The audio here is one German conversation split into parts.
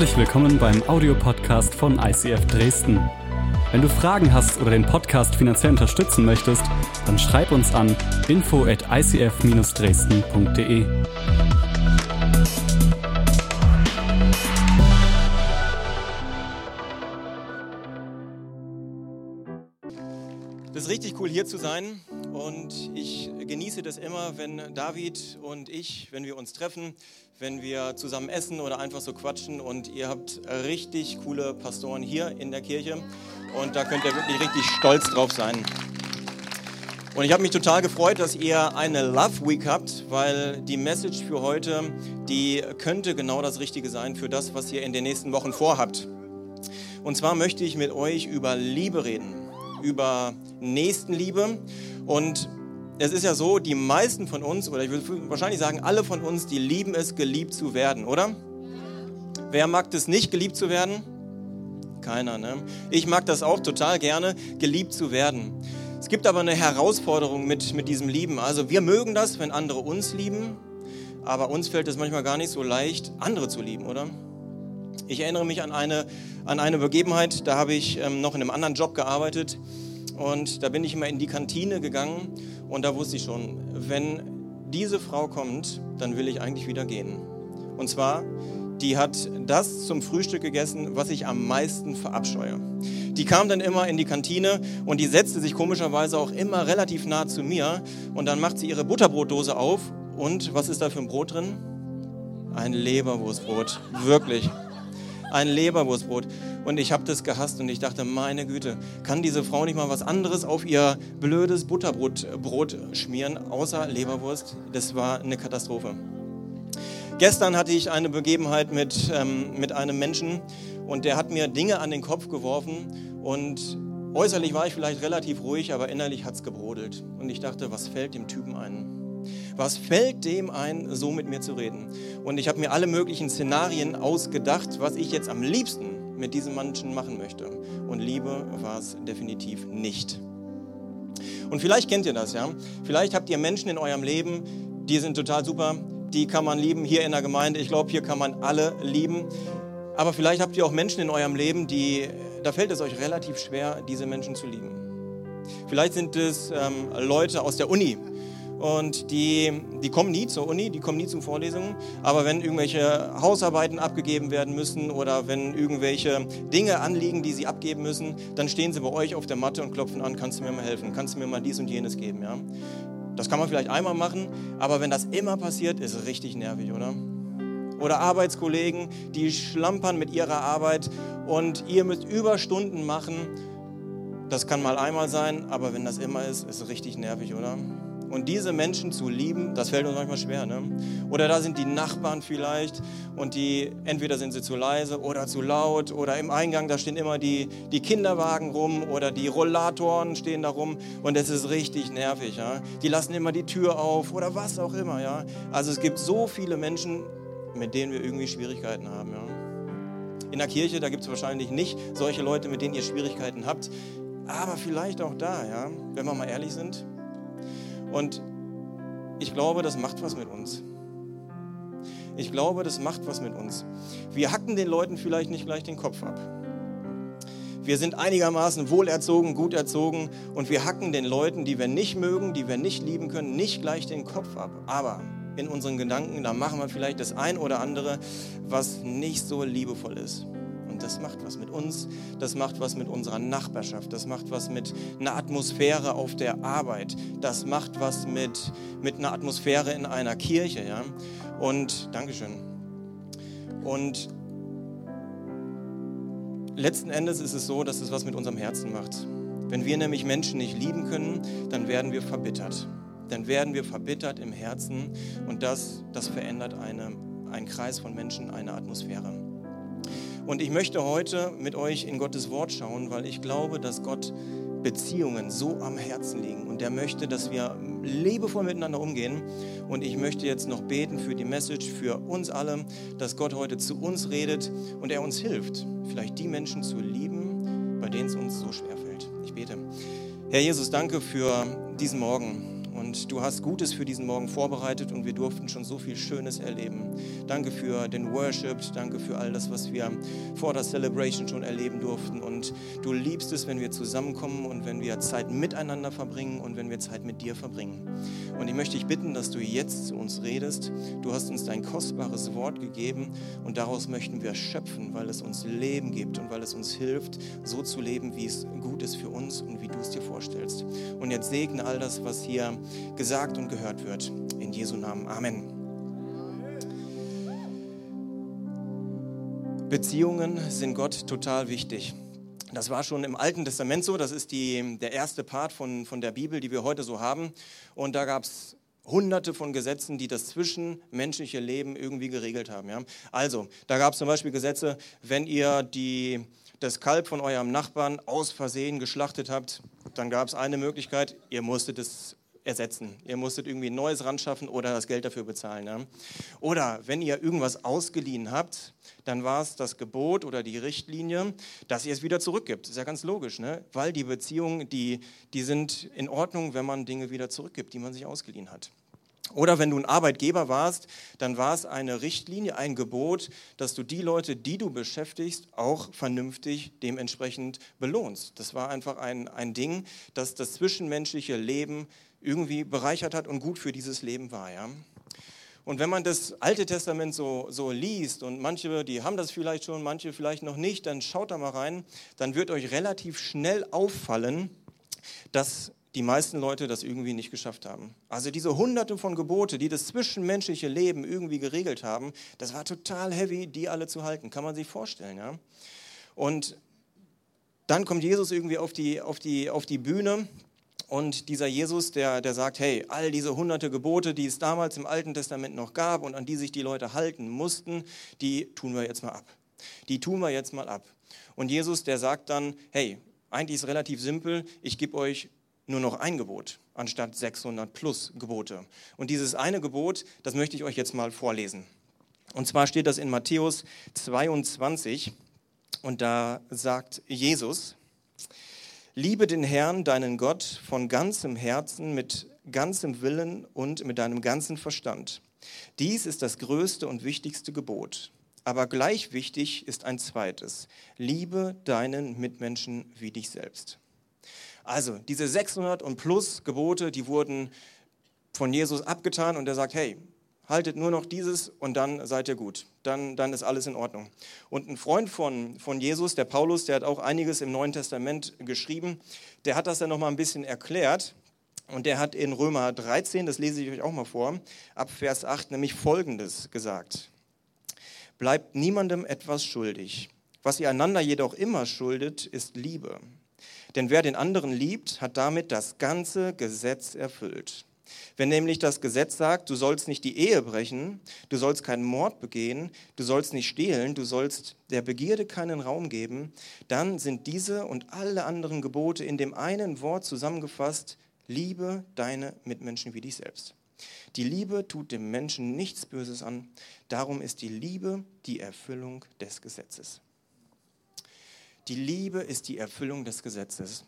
Herzlich willkommen beim Audiopodcast von ICF Dresden. Wenn du Fragen hast oder den Podcast finanziell unterstützen möchtest, dann schreib uns an info at icf-dresden.de. cool hier zu sein und ich genieße das immer, wenn David und ich, wenn wir uns treffen, wenn wir zusammen essen oder einfach so quatschen und ihr habt richtig coole Pastoren hier in der Kirche und da könnt ihr wirklich richtig stolz drauf sein. Und ich habe mich total gefreut, dass ihr eine Love Week habt, weil die Message für heute, die könnte genau das Richtige sein für das, was ihr in den nächsten Wochen vorhabt. Und zwar möchte ich mit euch über Liebe reden, über Nächstenliebe und es ist ja so, die meisten von uns, oder ich würde wahrscheinlich sagen, alle von uns, die lieben es, geliebt zu werden, oder? Wer mag es nicht, geliebt zu werden? Keiner, ne? Ich mag das auch total gerne, geliebt zu werden. Es gibt aber eine Herausforderung mit, mit diesem Lieben. Also wir mögen das, wenn andere uns lieben, aber uns fällt es manchmal gar nicht so leicht, andere zu lieben, oder? Ich erinnere mich an eine, an eine Begebenheit, da habe ich ähm, noch in einem anderen Job gearbeitet und da bin ich immer in die Kantine gegangen und da wusste ich schon, wenn diese Frau kommt, dann will ich eigentlich wieder gehen. Und zwar, die hat das zum Frühstück gegessen, was ich am meisten verabscheue. Die kam dann immer in die Kantine und die setzte sich komischerweise auch immer relativ nah zu mir und dann macht sie ihre Butterbrotdose auf und was ist da für ein Brot drin? Ein Leberwurstbrot, wirklich ein Leberwurstbrot. Und ich habe das gehasst und ich dachte, meine Güte, kann diese Frau nicht mal was anderes auf ihr blödes Butterbrot Brot schmieren, außer Leberwurst? Das war eine Katastrophe. Gestern hatte ich eine Begebenheit mit, ähm, mit einem Menschen und der hat mir Dinge an den Kopf geworfen und äußerlich war ich vielleicht relativ ruhig, aber innerlich hat es gebrodelt. Und ich dachte, was fällt dem Typen ein? Was fällt dem ein, so mit mir zu reden? Und ich habe mir alle möglichen Szenarien ausgedacht, was ich jetzt am liebsten mit diesem Menschen machen möchte. Und Liebe war es definitiv nicht. Und vielleicht kennt ihr das, ja? Vielleicht habt ihr Menschen in eurem Leben, die sind total super, die kann man lieben hier in der Gemeinde. Ich glaube, hier kann man alle lieben. Aber vielleicht habt ihr auch Menschen in eurem Leben, die, da fällt es euch relativ schwer, diese Menschen zu lieben. Vielleicht sind es ähm, Leute aus der Uni, und die, die kommen nie zur Uni, die kommen nie zu Vorlesungen, aber wenn irgendwelche Hausarbeiten abgegeben werden müssen oder wenn irgendwelche Dinge anliegen, die sie abgeben müssen, dann stehen sie bei euch auf der Matte und klopfen an, kannst du mir mal helfen, kannst du mir mal dies und jenes geben, ja? Das kann man vielleicht einmal machen, aber wenn das immer passiert, ist es richtig nervig, oder? Oder Arbeitskollegen, die schlampern mit ihrer Arbeit und ihr müsst Überstunden machen. Das kann mal einmal sein, aber wenn das immer ist, ist es richtig nervig, oder? Und diese Menschen zu lieben, das fällt uns manchmal schwer. Ne? Oder da sind die Nachbarn vielleicht und die, entweder sind sie zu leise oder zu laut oder im Eingang, da stehen immer die, die Kinderwagen rum oder die Rollatoren stehen da rum und es ist richtig nervig. Ja? Die lassen immer die Tür auf oder was auch immer. Ja? Also es gibt so viele Menschen, mit denen wir irgendwie Schwierigkeiten haben. Ja? In der Kirche, da gibt es wahrscheinlich nicht solche Leute, mit denen ihr Schwierigkeiten habt, aber vielleicht auch da, ja, wenn wir mal ehrlich sind. Und ich glaube, das macht was mit uns. Ich glaube, das macht was mit uns. Wir hacken den Leuten vielleicht nicht gleich den Kopf ab. Wir sind einigermaßen wohlerzogen, gut erzogen und wir hacken den Leuten, die wir nicht mögen, die wir nicht lieben können, nicht gleich den Kopf ab. Aber in unseren Gedanken, da machen wir vielleicht das ein oder andere, was nicht so liebevoll ist das macht was mit uns, das macht was mit unserer Nachbarschaft, das macht was mit einer Atmosphäre auf der Arbeit, das macht was mit, mit einer Atmosphäre in einer Kirche. Ja? Und Dankeschön. Und letzten Endes ist es so, dass es was mit unserem Herzen macht. Wenn wir nämlich Menschen nicht lieben können, dann werden wir verbittert. Dann werden wir verbittert im Herzen und das, das verändert eine, einen Kreis von Menschen, eine Atmosphäre. Und ich möchte heute mit euch in Gottes Wort schauen, weil ich glaube, dass Gott Beziehungen so am Herzen liegen. Und er möchte, dass wir liebevoll miteinander umgehen. Und ich möchte jetzt noch beten für die Message, für uns alle, dass Gott heute zu uns redet und er uns hilft, vielleicht die Menschen zu lieben, bei denen es uns so schwer fällt. Ich bete. Herr Jesus, danke für diesen Morgen. Und du hast Gutes für diesen Morgen vorbereitet und wir durften schon so viel Schönes erleben. Danke für den Worship, danke für all das, was wir vor der Celebration schon erleben durften. Und du liebst es, wenn wir zusammenkommen und wenn wir Zeit miteinander verbringen und wenn wir Zeit mit dir verbringen. Und ich möchte dich bitten, dass du jetzt zu uns redest. Du hast uns dein kostbares Wort gegeben und daraus möchten wir schöpfen, weil es uns Leben gibt und weil es uns hilft, so zu leben, wie es gut ist für uns und wie du es dir vorstellst. Und jetzt segne all das, was hier gesagt und gehört wird. In Jesu Namen. Amen. Beziehungen sind Gott total wichtig. Das war schon im Alten Testament so. Das ist die, der erste Part von, von der Bibel, die wir heute so haben. Und da gab es hunderte von Gesetzen, die das zwischenmenschliche Leben irgendwie geregelt haben. Ja? Also, da gab es zum Beispiel Gesetze, wenn ihr die, das Kalb von eurem Nachbarn aus Versehen geschlachtet habt, dann gab es eine Möglichkeit, ihr musstet es ersetzen. Ihr musstet irgendwie ein neues ran schaffen oder das Geld dafür bezahlen. Ja? Oder wenn ihr irgendwas ausgeliehen habt, dann war es das Gebot oder die Richtlinie, dass ihr es wieder zurückgibt. Ist ja ganz logisch, ne? weil die Beziehungen, die, die sind in Ordnung, wenn man Dinge wieder zurückgibt, die man sich ausgeliehen hat. Oder wenn du ein Arbeitgeber warst, dann war es eine Richtlinie, ein Gebot, dass du die Leute, die du beschäftigst, auch vernünftig dementsprechend belohnst. Das war einfach ein, ein Ding, das das zwischenmenschliche Leben irgendwie bereichert hat und gut für dieses Leben war. Ja? Und wenn man das Alte Testament so, so liest und manche, die haben das vielleicht schon, manche vielleicht noch nicht, dann schaut da mal rein, dann wird euch relativ schnell auffallen, dass die meisten Leute das irgendwie nicht geschafft haben. Also diese hunderte von Gebote, die das zwischenmenschliche Leben irgendwie geregelt haben, das war total heavy, die alle zu halten. Kann man sich vorstellen, ja? Und dann kommt Jesus irgendwie auf die, auf die, auf die Bühne und dieser Jesus, der, der sagt, hey, all diese hunderte Gebote, die es damals im Alten Testament noch gab und an die sich die Leute halten mussten, die tun wir jetzt mal ab. Die tun wir jetzt mal ab. Und Jesus, der sagt dann, hey, eigentlich ist es relativ simpel, ich gebe euch nur noch ein Gebot anstatt 600 plus Gebote. Und dieses eine Gebot, das möchte ich euch jetzt mal vorlesen. Und zwar steht das in Matthäus 22 und da sagt Jesus, Liebe den Herrn, deinen Gott, von ganzem Herzen, mit ganzem Willen und mit deinem ganzen Verstand. Dies ist das größte und wichtigste Gebot. Aber gleich wichtig ist ein zweites. Liebe deinen Mitmenschen wie dich selbst. Also, diese 600 und plus Gebote, die wurden von Jesus abgetan und er sagt, hey, haltet nur noch dieses und dann seid ihr gut. Dann, dann ist alles in Ordnung. Und ein Freund von, von Jesus, der Paulus, der hat auch einiges im Neuen Testament geschrieben, der hat das dann nochmal ein bisschen erklärt. Und der hat in Römer 13, das lese ich euch auch mal vor, ab Vers 8 nämlich Folgendes gesagt. Bleibt niemandem etwas schuldig. Was ihr einander jedoch immer schuldet, ist Liebe. Denn wer den anderen liebt, hat damit das ganze Gesetz erfüllt. Wenn nämlich das Gesetz sagt, du sollst nicht die Ehe brechen, du sollst keinen Mord begehen, du sollst nicht stehlen, du sollst der Begierde keinen Raum geben, dann sind diese und alle anderen Gebote in dem einen Wort zusammengefasst, liebe deine Mitmenschen wie dich selbst. Die Liebe tut dem Menschen nichts Böses an, darum ist die Liebe die Erfüllung des Gesetzes. Die Liebe ist die Erfüllung des Gesetzes.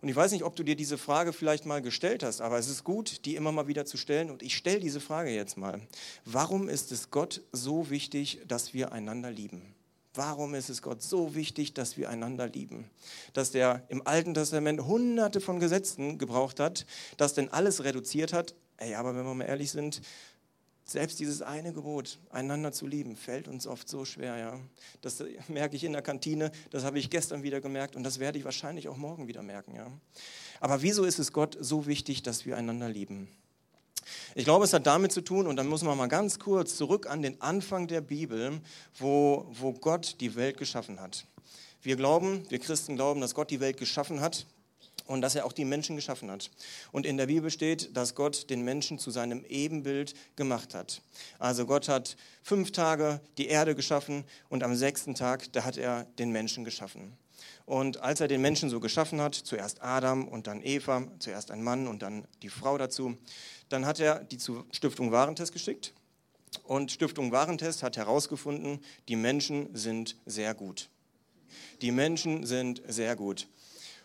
Und ich weiß nicht, ob du dir diese Frage vielleicht mal gestellt hast, aber es ist gut, die immer mal wieder zu stellen. Und ich stelle diese Frage jetzt mal. Warum ist es Gott so wichtig, dass wir einander lieben? Warum ist es Gott so wichtig, dass wir einander lieben? Dass der im Alten Testament hunderte von Gesetzen gebraucht hat, das denn alles reduziert hat. Ey, aber wenn wir mal ehrlich sind, selbst dieses eine Gebot, einander zu lieben, fällt uns oft so schwer. Ja? Das merke ich in der Kantine, das habe ich gestern wieder gemerkt und das werde ich wahrscheinlich auch morgen wieder merken. Ja? Aber wieso ist es Gott so wichtig, dass wir einander lieben? Ich glaube, es hat damit zu tun, und dann muss man mal ganz kurz zurück an den Anfang der Bibel, wo, wo Gott die Welt geschaffen hat. Wir glauben, wir Christen glauben, dass Gott die Welt geschaffen hat und dass er auch die Menschen geschaffen hat. Und in der Bibel steht, dass Gott den Menschen zu seinem Ebenbild gemacht hat. Also Gott hat fünf Tage die Erde geschaffen und am sechsten Tag, da hat er den Menschen geschaffen. Und als er den Menschen so geschaffen hat, zuerst Adam und dann Eva, zuerst ein Mann und dann die Frau dazu, dann hat er die zu Stiftung Warentest geschickt. Und Stiftung Warentest hat herausgefunden, die Menschen sind sehr gut. Die Menschen sind sehr gut.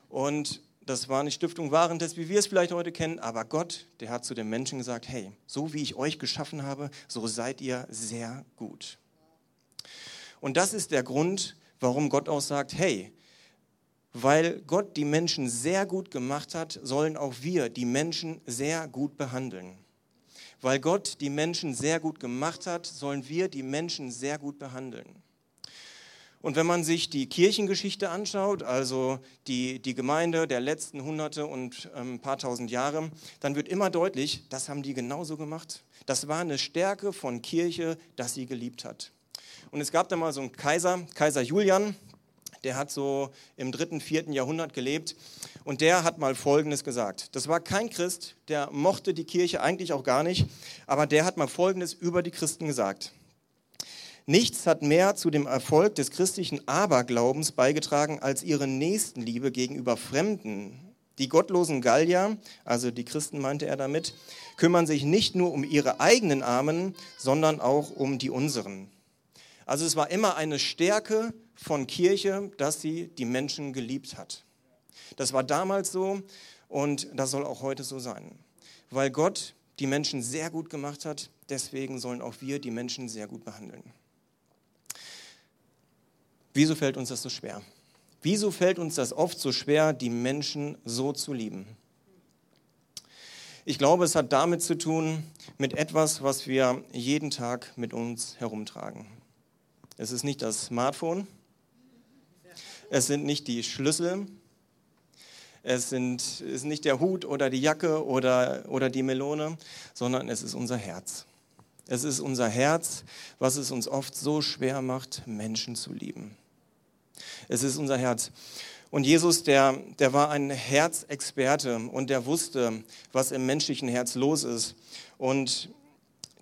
Und das war nicht Stiftung Warentest, wie wir es vielleicht heute kennen, aber Gott, der hat zu den Menschen gesagt, hey, so wie ich euch geschaffen habe, so seid ihr sehr gut. Und das ist der Grund, warum Gott auch sagt, hey, weil Gott die Menschen sehr gut gemacht hat, sollen auch wir die Menschen sehr gut behandeln. Weil Gott die Menschen sehr gut gemacht hat, sollen wir die Menschen sehr gut behandeln. Und wenn man sich die Kirchengeschichte anschaut, also die, die Gemeinde der letzten Hunderte und ein ähm, paar tausend Jahre, dann wird immer deutlich, das haben die genauso gemacht. Das war eine Stärke von Kirche, dass sie geliebt hat. Und es gab da mal so einen Kaiser, Kaiser Julian, der hat so im dritten, vierten Jahrhundert gelebt und der hat mal Folgendes gesagt. Das war kein Christ, der mochte die Kirche eigentlich auch gar nicht, aber der hat mal Folgendes über die Christen gesagt. Nichts hat mehr zu dem Erfolg des christlichen Aberglaubens beigetragen als ihre Nächstenliebe gegenüber Fremden. Die gottlosen Gallier, also die Christen meinte er damit, kümmern sich nicht nur um ihre eigenen Armen, sondern auch um die unseren. Also es war immer eine Stärke von Kirche, dass sie die Menschen geliebt hat. Das war damals so und das soll auch heute so sein. Weil Gott die Menschen sehr gut gemacht hat, deswegen sollen auch wir die Menschen sehr gut behandeln. Wieso fällt uns das so schwer? Wieso fällt uns das oft so schwer, die Menschen so zu lieben? Ich glaube, es hat damit zu tun, mit etwas, was wir jeden Tag mit uns herumtragen. Es ist nicht das Smartphone, es sind nicht die Schlüssel, es sind, ist nicht der Hut oder die Jacke oder, oder die Melone, sondern es ist unser Herz. Es ist unser Herz, was es uns oft so schwer macht, Menschen zu lieben. Es ist unser Herz. Und Jesus, der, der war ein Herzexperte und der wusste, was im menschlichen Herz los ist. Und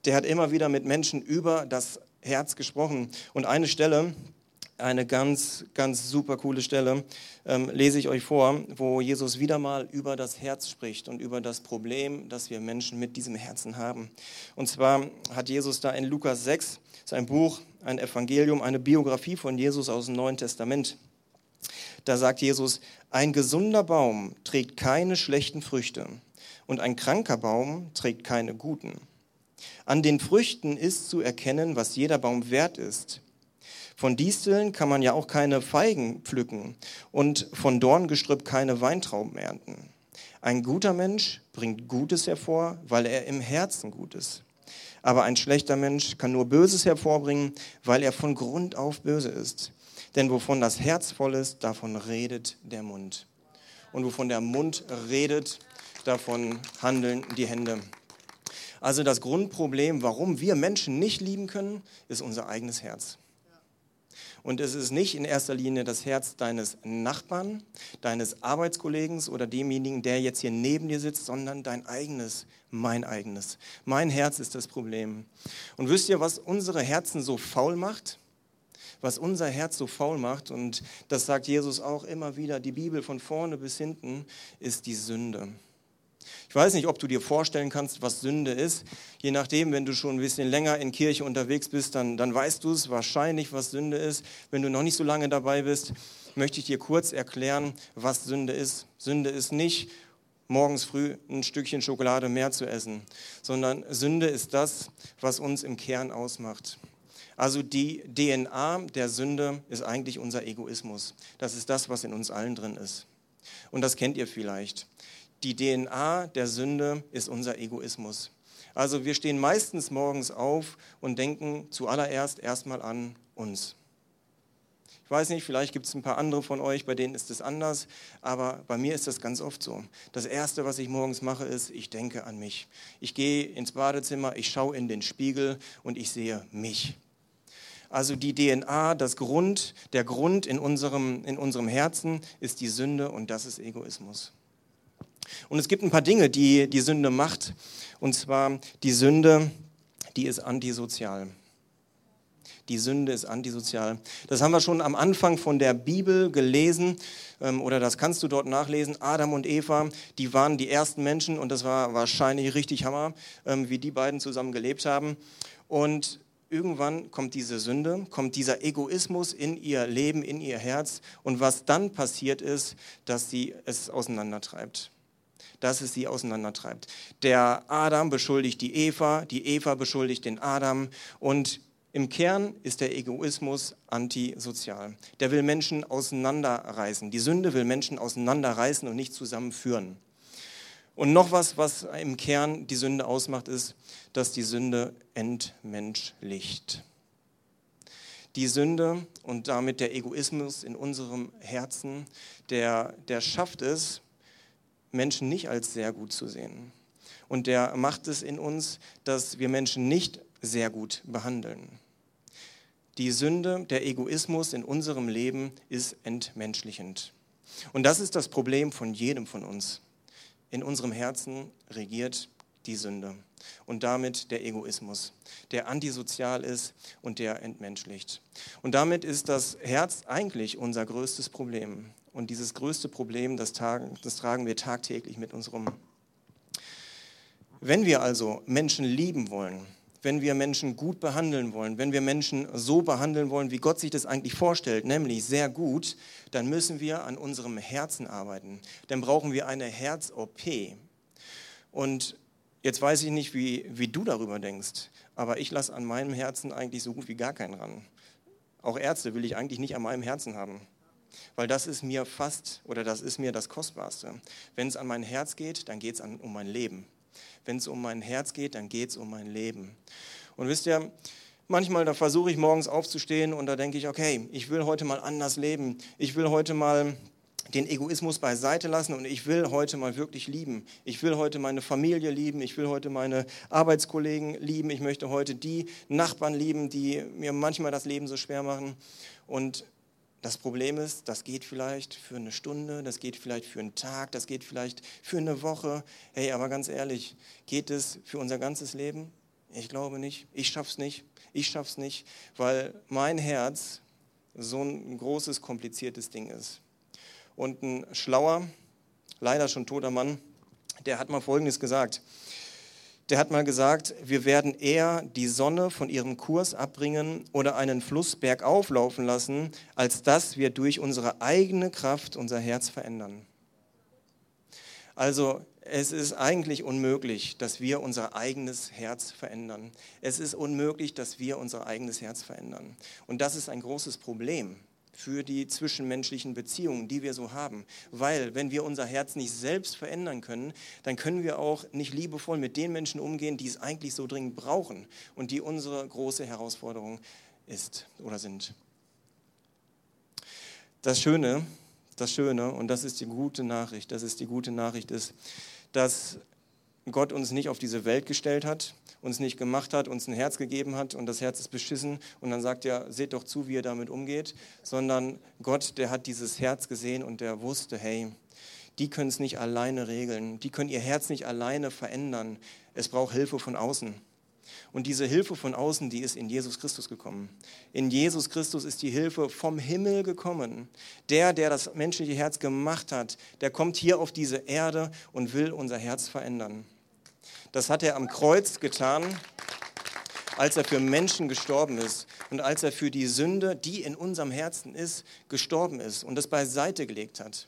der hat immer wieder mit Menschen über das Herz gesprochen. Und eine Stelle, eine ganz, ganz super coole Stelle, ähm, lese ich euch vor, wo Jesus wieder mal über das Herz spricht und über das Problem, das wir Menschen mit diesem Herzen haben. Und zwar hat Jesus da in Lukas 6, sein Buch, ein Evangelium, eine Biografie von Jesus aus dem Neuen Testament. Da sagt Jesus, ein gesunder Baum trägt keine schlechten Früchte und ein kranker Baum trägt keine guten. An den Früchten ist zu erkennen, was jeder Baum wert ist. Von Disteln kann man ja auch keine Feigen pflücken und von Dorngestrüpp keine Weintrauben ernten. Ein guter Mensch bringt Gutes hervor, weil er im Herzen gut ist. Aber ein schlechter Mensch kann nur Böses hervorbringen, weil er von Grund auf böse ist. Denn wovon das Herz voll ist, davon redet der Mund. Und wovon der Mund redet, davon handeln die Hände. Also das Grundproblem, warum wir Menschen nicht lieben können, ist unser eigenes Herz. Und es ist nicht in erster Linie das Herz deines Nachbarn, deines Arbeitskollegen oder demjenigen, der jetzt hier neben dir sitzt, sondern dein eigenes, mein eigenes. Mein Herz ist das Problem. Und wisst ihr, was unsere Herzen so faul macht? Was unser Herz so faul macht, und das sagt Jesus auch immer wieder, die Bibel von vorne bis hinten, ist die Sünde. Ich weiß nicht, ob du dir vorstellen kannst, was Sünde ist. Je nachdem, wenn du schon ein bisschen länger in Kirche unterwegs bist, dann, dann weißt du es wahrscheinlich, was Sünde ist. Wenn du noch nicht so lange dabei bist, möchte ich dir kurz erklären, was Sünde ist. Sünde ist nicht, morgens früh ein Stückchen Schokolade mehr zu essen, sondern Sünde ist das, was uns im Kern ausmacht. Also die DNA der Sünde ist eigentlich unser Egoismus. Das ist das, was in uns allen drin ist. Und das kennt ihr vielleicht. Die DNA der Sünde ist unser Egoismus. Also wir stehen meistens morgens auf und denken zuallererst erstmal an uns. Ich weiß nicht, vielleicht gibt es ein paar andere von euch, bei denen ist es anders, aber bei mir ist das ganz oft so. Das Erste, was ich morgens mache, ist, ich denke an mich. Ich gehe ins Badezimmer, ich schaue in den Spiegel und ich sehe mich. Also die DNA, das Grund, der Grund in unserem, in unserem Herzen ist die Sünde und das ist Egoismus. Und es gibt ein paar Dinge, die die Sünde macht. Und zwar die Sünde, die ist antisozial. Die Sünde ist antisozial. Das haben wir schon am Anfang von der Bibel gelesen ähm, oder das kannst du dort nachlesen. Adam und Eva, die waren die ersten Menschen und das war wahrscheinlich richtig Hammer, ähm, wie die beiden zusammen gelebt haben. Und irgendwann kommt diese Sünde, kommt dieser Egoismus in ihr Leben, in ihr Herz. Und was dann passiert ist, dass sie es auseinandertreibt. Dass es sie auseinandertreibt. Der Adam beschuldigt die Eva, die Eva beschuldigt den Adam. Und im Kern ist der Egoismus antisozial. Der will Menschen auseinanderreißen. Die Sünde will Menschen auseinanderreißen und nicht zusammenführen. Und noch was, was im Kern die Sünde ausmacht, ist, dass die Sünde entmenschlicht. Die Sünde und damit der Egoismus in unserem Herzen, der, der schafft es, Menschen nicht als sehr gut zu sehen. Und der macht es in uns, dass wir Menschen nicht sehr gut behandeln. Die Sünde, der Egoismus in unserem Leben ist entmenschlichend. Und das ist das Problem von jedem von uns. In unserem Herzen regiert die Sünde und damit der Egoismus, der antisozial ist und der entmenschlicht. Und damit ist das Herz eigentlich unser größtes Problem. Und dieses größte Problem, das, tragen, das tragen wir tagtäglich mit uns rum. Wenn wir also Menschen lieben wollen, wenn wir Menschen gut behandeln wollen, wenn wir Menschen so behandeln wollen, wie Gott sich das eigentlich vorstellt, nämlich sehr gut, dann müssen wir an unserem Herzen arbeiten. Dann brauchen wir eine Herz-OP. Und jetzt weiß ich nicht, wie, wie du darüber denkst, aber ich lasse an meinem Herzen eigentlich so gut wie gar keinen ran. Auch Ärzte will ich eigentlich nicht an meinem Herzen haben. Weil das ist mir fast oder das ist mir das Kostbarste. Wenn es an mein Herz geht, dann geht es um mein Leben. Wenn es um mein Herz geht, dann geht es um mein Leben. Und wisst ihr, manchmal da versuche ich morgens aufzustehen und da denke ich, okay, ich will heute mal anders leben. Ich will heute mal den Egoismus beiseite lassen und ich will heute mal wirklich lieben. Ich will heute meine Familie lieben, ich will heute meine Arbeitskollegen lieben, ich möchte heute die Nachbarn lieben, die mir manchmal das Leben so schwer machen. Und das Problem ist, das geht vielleicht für eine Stunde, das geht vielleicht für einen Tag, das geht vielleicht für eine Woche. Hey, aber ganz ehrlich, geht es für unser ganzes Leben? Ich glaube nicht. Ich schaff's nicht. Ich schaff's nicht, weil mein Herz so ein großes, kompliziertes Ding ist. Und ein schlauer, leider schon toter Mann, der hat mal Folgendes gesagt der hat mal gesagt, wir werden eher die Sonne von ihrem Kurs abbringen oder einen Fluss bergauf laufen lassen, als dass wir durch unsere eigene Kraft unser Herz verändern. Also es ist eigentlich unmöglich, dass wir unser eigenes Herz verändern. Es ist unmöglich, dass wir unser eigenes Herz verändern. Und das ist ein großes Problem für die zwischenmenschlichen Beziehungen, die wir so haben. Weil wenn wir unser Herz nicht selbst verändern können, dann können wir auch nicht liebevoll mit den Menschen umgehen, die es eigentlich so dringend brauchen und die unsere große Herausforderung ist oder sind. Das Schöne, das Schöne, und das ist die gute Nachricht, das ist die gute Nachricht, ist, dass Gott uns nicht auf diese Welt gestellt hat, uns nicht gemacht hat, uns ein Herz gegeben hat und das Herz ist beschissen und dann sagt er, seht doch zu, wie er damit umgeht, sondern Gott, der hat dieses Herz gesehen und der wusste, hey, die können es nicht alleine regeln, die können ihr Herz nicht alleine verändern. Es braucht Hilfe von außen. Und diese Hilfe von außen, die ist in Jesus Christus gekommen. In Jesus Christus ist die Hilfe vom Himmel gekommen. Der, der das menschliche Herz gemacht hat, der kommt hier auf diese Erde und will unser Herz verändern. Das hat er am Kreuz getan, als er für Menschen gestorben ist und als er für die Sünde, die in unserem Herzen ist, gestorben ist und das beiseite gelegt hat.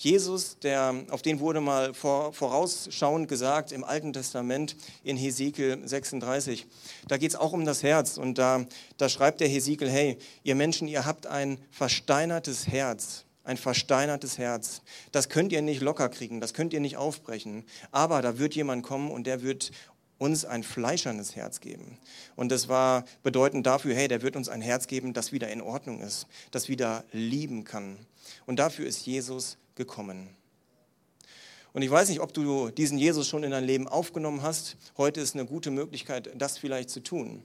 Jesus, der, auf den wurde mal vorausschauend gesagt im Alten Testament in Hesekiel 36. Da geht es auch um das Herz und da, da schreibt der Hesekiel, hey, ihr Menschen, ihr habt ein versteinertes Herz ein versteinertes Herz. Das könnt ihr nicht locker kriegen, das könnt ihr nicht aufbrechen. Aber da wird jemand kommen und der wird uns ein fleischernes Herz geben. Und das war bedeutend dafür, hey, der wird uns ein Herz geben, das wieder in Ordnung ist, das wieder lieben kann. Und dafür ist Jesus gekommen. Und ich weiß nicht, ob du diesen Jesus schon in dein Leben aufgenommen hast. Heute ist eine gute Möglichkeit, das vielleicht zu tun.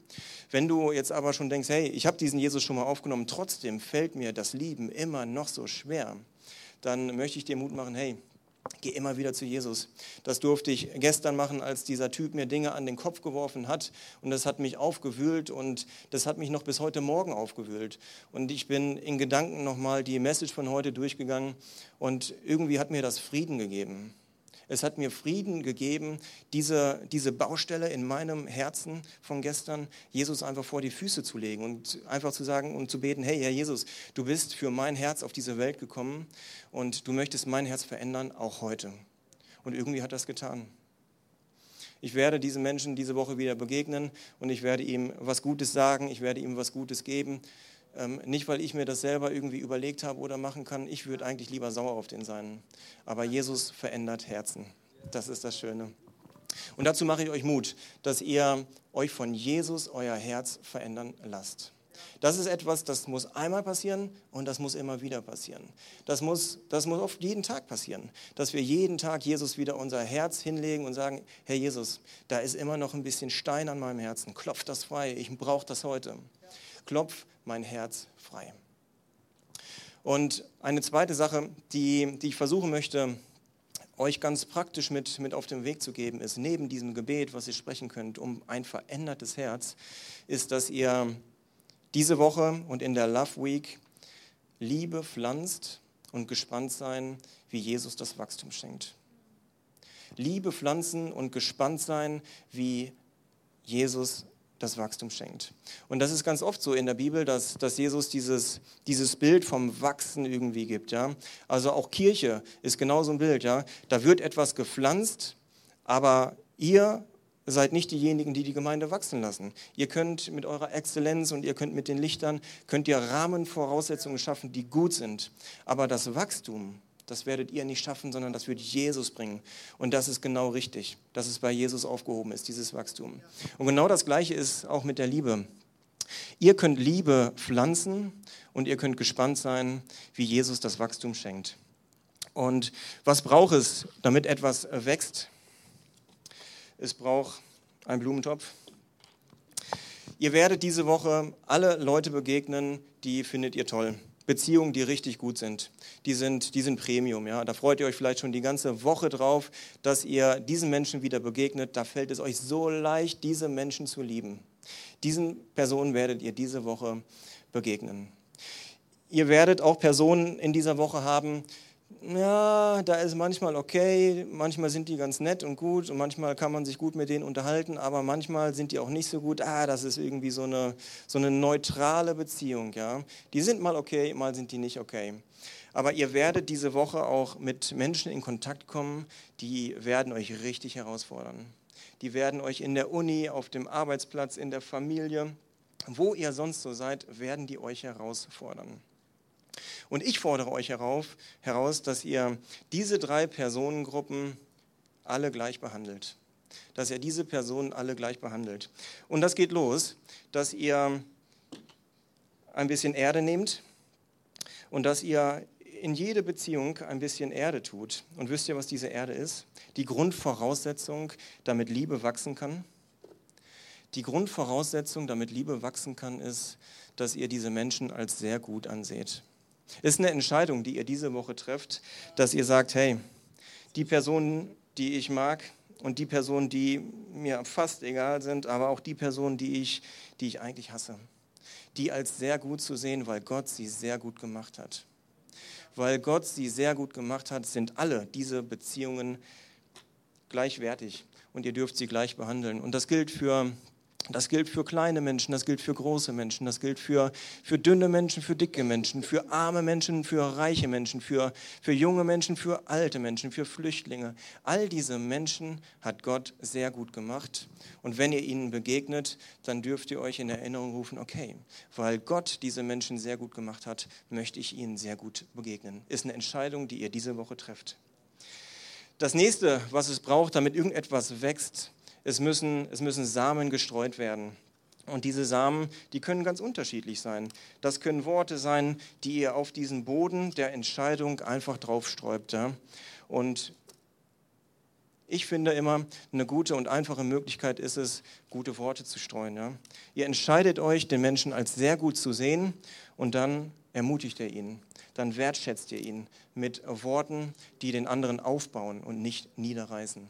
Wenn du jetzt aber schon denkst, hey, ich habe diesen Jesus schon mal aufgenommen, trotzdem fällt mir das Lieben immer noch so schwer, dann möchte ich dir Mut machen, hey, Geh immer wieder zu Jesus. Das durfte ich gestern machen, als dieser Typ mir Dinge an den Kopf geworfen hat. Und das hat mich aufgewühlt und das hat mich noch bis heute Morgen aufgewühlt. Und ich bin in Gedanken nochmal die Message von heute durchgegangen und irgendwie hat mir das Frieden gegeben. Es hat mir Frieden gegeben, diese, diese Baustelle in meinem Herzen von gestern, Jesus einfach vor die Füße zu legen und einfach zu sagen und zu beten, hey Herr Jesus, du bist für mein Herz auf diese Welt gekommen und du möchtest mein Herz verändern, auch heute. Und irgendwie hat das getan. Ich werde diesem Menschen diese Woche wieder begegnen und ich werde ihm was Gutes sagen, ich werde ihm was Gutes geben. Ähm, nicht, weil ich mir das selber irgendwie überlegt habe oder machen kann. Ich würde eigentlich lieber sauer auf den sein. Aber Jesus verändert Herzen. Das ist das Schöne. Und dazu mache ich euch Mut, dass ihr euch von Jesus euer Herz verändern lasst. Das ist etwas, das muss einmal passieren und das muss immer wieder passieren. Das muss, das muss oft jeden Tag passieren, dass wir jeden Tag Jesus wieder unser Herz hinlegen und sagen, Herr Jesus, da ist immer noch ein bisschen Stein an meinem Herzen, klopf das frei, ich brauche das heute. Klopf mein Herz frei. Und eine zweite Sache, die, die ich versuchen möchte, euch ganz praktisch mit, mit auf den Weg zu geben, ist neben diesem Gebet, was ihr sprechen könnt, um ein verändertes Herz, ist, dass ihr diese Woche und in der Love Week Liebe pflanzt und gespannt sein, wie Jesus das Wachstum schenkt. Liebe pflanzen und gespannt sein, wie Jesus das Wachstum schenkt. Und das ist ganz oft so in der Bibel, dass, dass Jesus dieses, dieses Bild vom Wachsen irgendwie gibt. Ja? Also auch Kirche ist genau so ein Bild. Ja? Da wird etwas gepflanzt, aber ihr seid nicht diejenigen, die die Gemeinde wachsen lassen. Ihr könnt mit eurer Exzellenz und ihr könnt mit den Lichtern, könnt ihr Rahmenvoraussetzungen schaffen, die gut sind. Aber das Wachstum, das werdet ihr nicht schaffen, sondern das wird Jesus bringen. Und das ist genau richtig, dass es bei Jesus aufgehoben ist, dieses Wachstum. Und genau das Gleiche ist auch mit der Liebe. Ihr könnt Liebe pflanzen und ihr könnt gespannt sein, wie Jesus das Wachstum schenkt. Und was braucht es, damit etwas wächst? Es braucht einen Blumentopf. Ihr werdet diese Woche alle Leute begegnen, die findet ihr toll. Beziehungen, die richtig gut sind. Die sind, die sind Premium. Ja? Da freut ihr euch vielleicht schon die ganze Woche drauf, dass ihr diesen Menschen wieder begegnet. Da fällt es euch so leicht, diese Menschen zu lieben. Diesen Personen werdet ihr diese Woche begegnen. Ihr werdet auch Personen in dieser Woche haben, ja, da ist manchmal okay, manchmal sind die ganz nett und gut und manchmal kann man sich gut mit denen unterhalten, aber manchmal sind die auch nicht so gut. Ah, das ist irgendwie so eine, so eine neutrale Beziehung, ja. Die sind mal okay, mal sind die nicht okay. Aber ihr werdet diese Woche auch mit Menschen in Kontakt kommen, die werden euch richtig herausfordern. Die werden euch in der Uni, auf dem Arbeitsplatz, in der Familie, wo ihr sonst so seid, werden die euch herausfordern. Und ich fordere euch herauf, heraus, dass ihr diese drei Personengruppen alle gleich behandelt. Dass ihr diese Personen alle gleich behandelt. Und das geht los, dass ihr ein bisschen Erde nehmt und dass ihr in jede Beziehung ein bisschen Erde tut. Und wisst ihr, was diese Erde ist? Die Grundvoraussetzung, damit Liebe wachsen kann. Die Grundvoraussetzung, damit Liebe wachsen kann, ist, dass ihr diese Menschen als sehr gut anseht. Ist eine Entscheidung, die ihr diese Woche trefft, dass ihr sagt, hey, die Personen, die ich mag und die Personen, die mir fast egal sind, aber auch die Personen, die ich, die ich eigentlich hasse, die als sehr gut zu sehen, weil Gott sie sehr gut gemacht hat. Weil Gott sie sehr gut gemacht hat, sind alle diese Beziehungen gleichwertig und ihr dürft sie gleich behandeln. Und das gilt für das gilt für kleine Menschen, das gilt für große Menschen, das gilt für, für dünne Menschen, für dicke Menschen, für arme Menschen, für reiche Menschen, für, für junge Menschen, für alte Menschen, für Flüchtlinge. All diese Menschen hat Gott sehr gut gemacht. Und wenn ihr ihnen begegnet, dann dürft ihr euch in Erinnerung rufen, okay, weil Gott diese Menschen sehr gut gemacht hat, möchte ich ihnen sehr gut begegnen. Ist eine Entscheidung, die ihr diese Woche trefft. Das nächste, was es braucht, damit irgendetwas wächst, es müssen, es müssen Samen gestreut werden. Und diese Samen, die können ganz unterschiedlich sein. Das können Worte sein, die ihr auf diesen Boden der Entscheidung einfach draufsträubt. Ja? Und ich finde immer, eine gute und einfache Möglichkeit ist es, gute Worte zu streuen. Ja? Ihr entscheidet euch, den Menschen als sehr gut zu sehen und dann ermutigt ihr ihn. Dann wertschätzt ihr ihn mit Worten, die den anderen aufbauen und nicht niederreißen.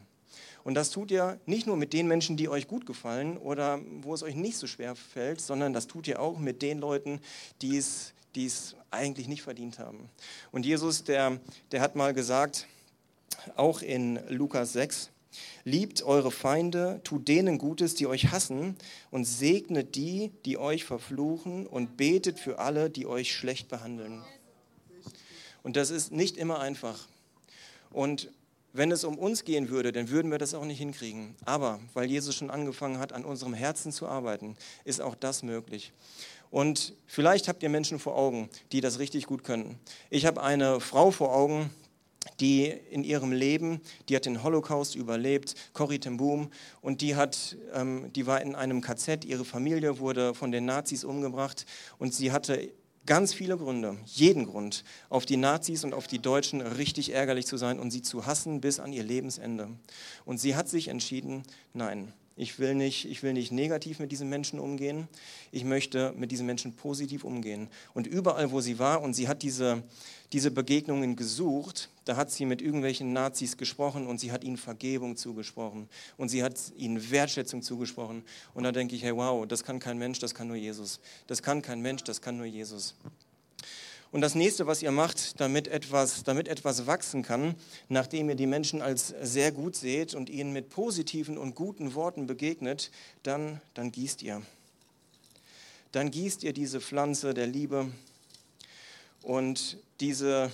Und das tut ihr nicht nur mit den Menschen, die euch gut gefallen oder wo es euch nicht so schwer fällt, sondern das tut ihr auch mit den Leuten, die es, die es eigentlich nicht verdient haben. Und Jesus, der, der hat mal gesagt, auch in Lukas 6. Liebt eure Feinde, tut denen Gutes, die euch hassen, und segnet die, die euch verfluchen, und betet für alle, die euch schlecht behandeln. Und das ist nicht immer einfach. Und wenn es um uns gehen würde, dann würden wir das auch nicht hinkriegen. Aber weil Jesus schon angefangen hat, an unserem Herzen zu arbeiten, ist auch das möglich. Und vielleicht habt ihr Menschen vor Augen, die das richtig gut können. Ich habe eine Frau vor Augen, die in ihrem Leben, die hat den Holocaust überlebt, Corrie ten Boom, und die, hat, ähm, die war in einem KZ, ihre Familie wurde von den Nazis umgebracht und sie hatte ganz viele Gründe, jeden Grund, auf die Nazis und auf die Deutschen richtig ärgerlich zu sein und sie zu hassen bis an ihr Lebensende. Und sie hat sich entschieden, nein, ich will, nicht, ich will nicht negativ mit diesen Menschen umgehen. Ich möchte mit diesen Menschen positiv umgehen. Und überall, wo sie war, und sie hat diese, diese Begegnungen gesucht, da hat sie mit irgendwelchen Nazis gesprochen und sie hat ihnen Vergebung zugesprochen und sie hat ihnen Wertschätzung zugesprochen. Und da denke ich, hey, wow, das kann kein Mensch, das kann nur Jesus. Das kann kein Mensch, das kann nur Jesus. Und das nächste, was ihr macht, damit etwas, damit etwas wachsen kann, nachdem ihr die Menschen als sehr gut seht und ihnen mit positiven und guten Worten begegnet, dann, dann gießt ihr. Dann gießt ihr diese Pflanze der Liebe. Und diese,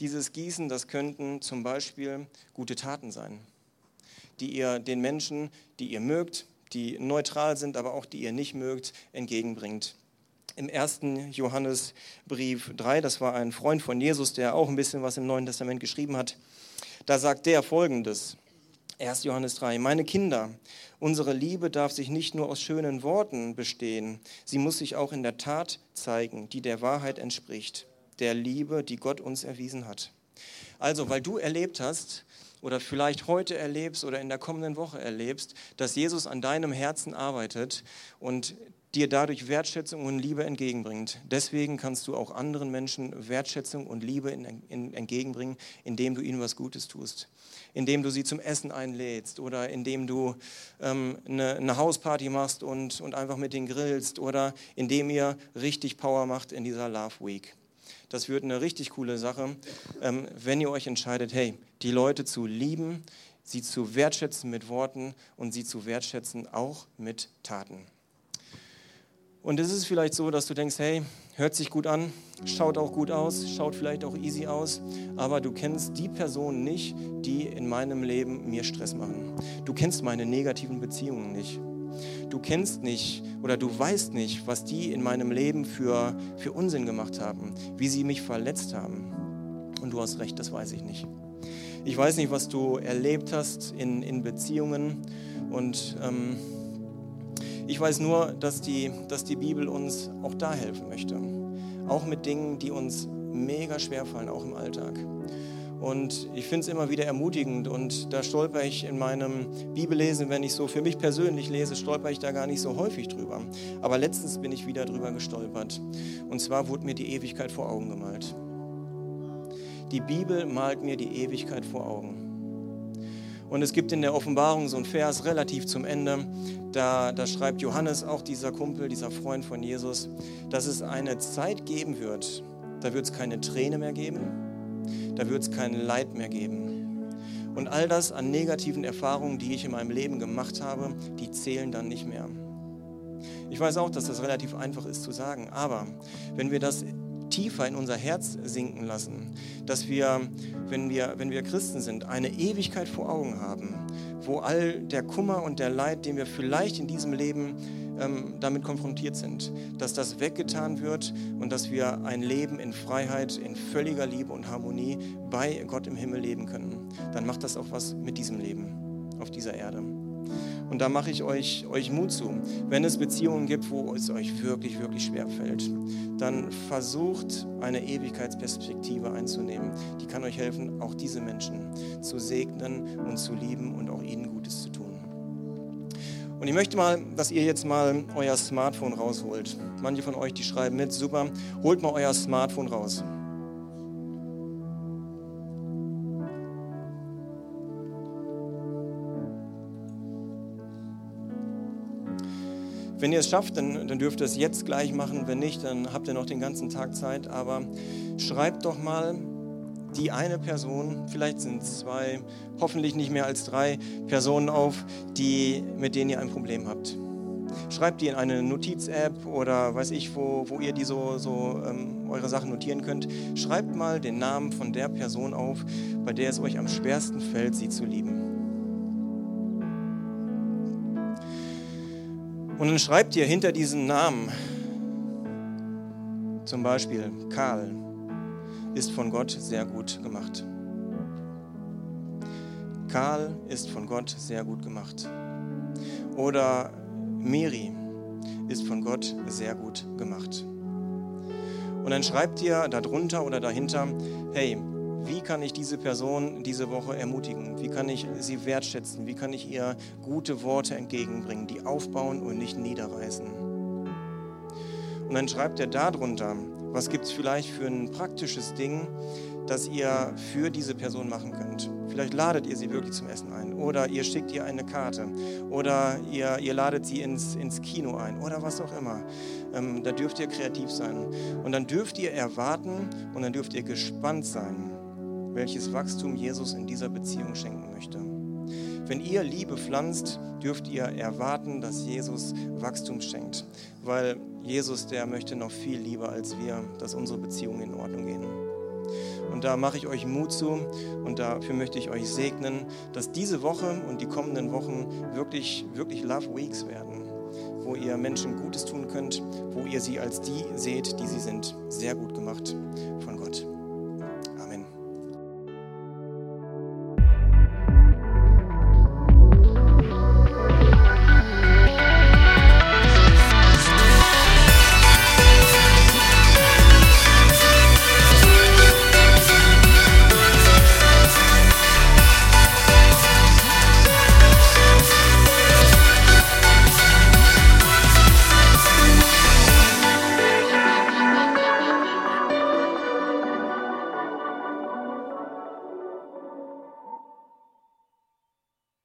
dieses Gießen, das könnten zum Beispiel gute Taten sein, die ihr den Menschen, die ihr mögt, die neutral sind, aber auch die ihr nicht mögt, entgegenbringt im ersten Johannesbrief 3, das war ein Freund von Jesus, der auch ein bisschen was im Neuen Testament geschrieben hat, da sagt der folgendes, 1. Johannes 3, meine Kinder, unsere Liebe darf sich nicht nur aus schönen Worten bestehen, sie muss sich auch in der Tat zeigen, die der Wahrheit entspricht, der Liebe, die Gott uns erwiesen hat. Also, weil du erlebt hast, oder vielleicht heute erlebst oder in der kommenden Woche erlebst, dass Jesus an deinem Herzen arbeitet und dir dadurch Wertschätzung und Liebe entgegenbringt. Deswegen kannst du auch anderen Menschen Wertschätzung und Liebe in, in, entgegenbringen, indem du ihnen was Gutes tust, indem du sie zum Essen einlädst oder indem du ähm, eine, eine, Hausparty machst und, und einfach mit denen grillst oder indem ihr richtig Power macht in dieser Love Week. Das wird eine richtig coole Sache, ähm, wenn ihr euch entscheidet, hey, die Leute zu lieben, sie zu wertschätzen mit Worten und sie zu wertschätzen auch mit Taten. Und es ist vielleicht so, dass du denkst, hey, hört sich gut an, schaut auch gut aus, schaut vielleicht auch easy aus, aber du kennst die Personen nicht, die in meinem Leben mir Stress machen. Du kennst meine negativen Beziehungen nicht. Du kennst nicht oder du weißt nicht, was die in meinem Leben für, für Unsinn gemacht haben, wie sie mich verletzt haben. Und du hast recht, das weiß ich nicht. Ich weiß nicht, was du erlebt hast in, in Beziehungen und ähm, ich weiß nur, dass die, dass die Bibel uns auch da helfen möchte. Auch mit Dingen, die uns mega schwer fallen, auch im Alltag. Und ich finde es immer wieder ermutigend und da stolper ich in meinem Bibellesen, wenn ich so für mich persönlich lese, stolper ich da gar nicht so häufig drüber. Aber letztens bin ich wieder drüber gestolpert. Und zwar wurde mir die Ewigkeit vor Augen gemalt. Die Bibel malt mir die Ewigkeit vor Augen. Und es gibt in der Offenbarung so einen Vers relativ zum Ende, da, da schreibt Johannes, auch dieser Kumpel, dieser Freund von Jesus, dass es eine Zeit geben wird, da wird es keine Träne mehr geben, da wird es kein Leid mehr geben. Und all das an negativen Erfahrungen, die ich in meinem Leben gemacht habe, die zählen dann nicht mehr. Ich weiß auch, dass das relativ einfach ist zu sagen, aber wenn wir das tiefer in unser Herz sinken lassen, dass wir, wenn wir, wenn wir Christen sind, eine Ewigkeit vor Augen haben, wo all der Kummer und der Leid, den wir vielleicht in diesem Leben ähm, damit konfrontiert sind, dass das weggetan wird und dass wir ein Leben in Freiheit, in völliger Liebe und Harmonie bei Gott im Himmel leben können, dann macht das auch was mit diesem Leben auf dieser Erde. Und da mache ich euch, euch Mut zu. Wenn es Beziehungen gibt, wo es euch wirklich, wirklich schwer fällt, dann versucht eine Ewigkeitsperspektive einzunehmen. Die kann euch helfen, auch diese Menschen zu segnen und zu lieben und auch ihnen Gutes zu tun. Und ich möchte mal, dass ihr jetzt mal euer Smartphone rausholt. Manche von euch, die schreiben mit, super, holt mal euer Smartphone raus. Wenn ihr es schafft, dann, dann dürft ihr es jetzt gleich machen. Wenn nicht, dann habt ihr noch den ganzen Tag Zeit. Aber schreibt doch mal die eine Person, vielleicht sind es zwei, hoffentlich nicht mehr als drei Personen auf, die, mit denen ihr ein Problem habt. Schreibt die in eine Notiz-App oder weiß ich, wo, wo ihr die so, so ähm, eure Sachen notieren könnt. Schreibt mal den Namen von der Person auf, bei der es euch am schwersten fällt, sie zu lieben. Und dann schreibt ihr hinter diesen Namen, zum Beispiel Karl, ist von Gott sehr gut gemacht. Karl ist von Gott sehr gut gemacht. Oder Miri ist von Gott sehr gut gemacht. Und dann schreibt ihr darunter oder dahinter, hey, wie kann ich diese Person diese Woche ermutigen? Wie kann ich sie wertschätzen? Wie kann ich ihr gute Worte entgegenbringen, die aufbauen und nicht niederreißen? Und dann schreibt er darunter, was gibt es vielleicht für ein praktisches Ding, das ihr für diese Person machen könnt? Vielleicht ladet ihr sie wirklich zum Essen ein oder ihr schickt ihr eine Karte oder ihr, ihr ladet sie ins, ins Kino ein oder was auch immer. Ähm, da dürft ihr kreativ sein. Und dann dürft ihr erwarten und dann dürft ihr gespannt sein, welches Wachstum Jesus in dieser Beziehung schenken möchte. Wenn ihr Liebe pflanzt, dürft ihr erwarten, dass Jesus Wachstum schenkt, weil Jesus, der möchte noch viel lieber als wir, dass unsere Beziehungen in Ordnung gehen. Und da mache ich euch Mut zu und dafür möchte ich euch segnen, dass diese Woche und die kommenden Wochen wirklich, wirklich Love Weeks werden, wo ihr Menschen Gutes tun könnt, wo ihr sie als die seht, die sie sind. Sehr gut gemacht von Gott.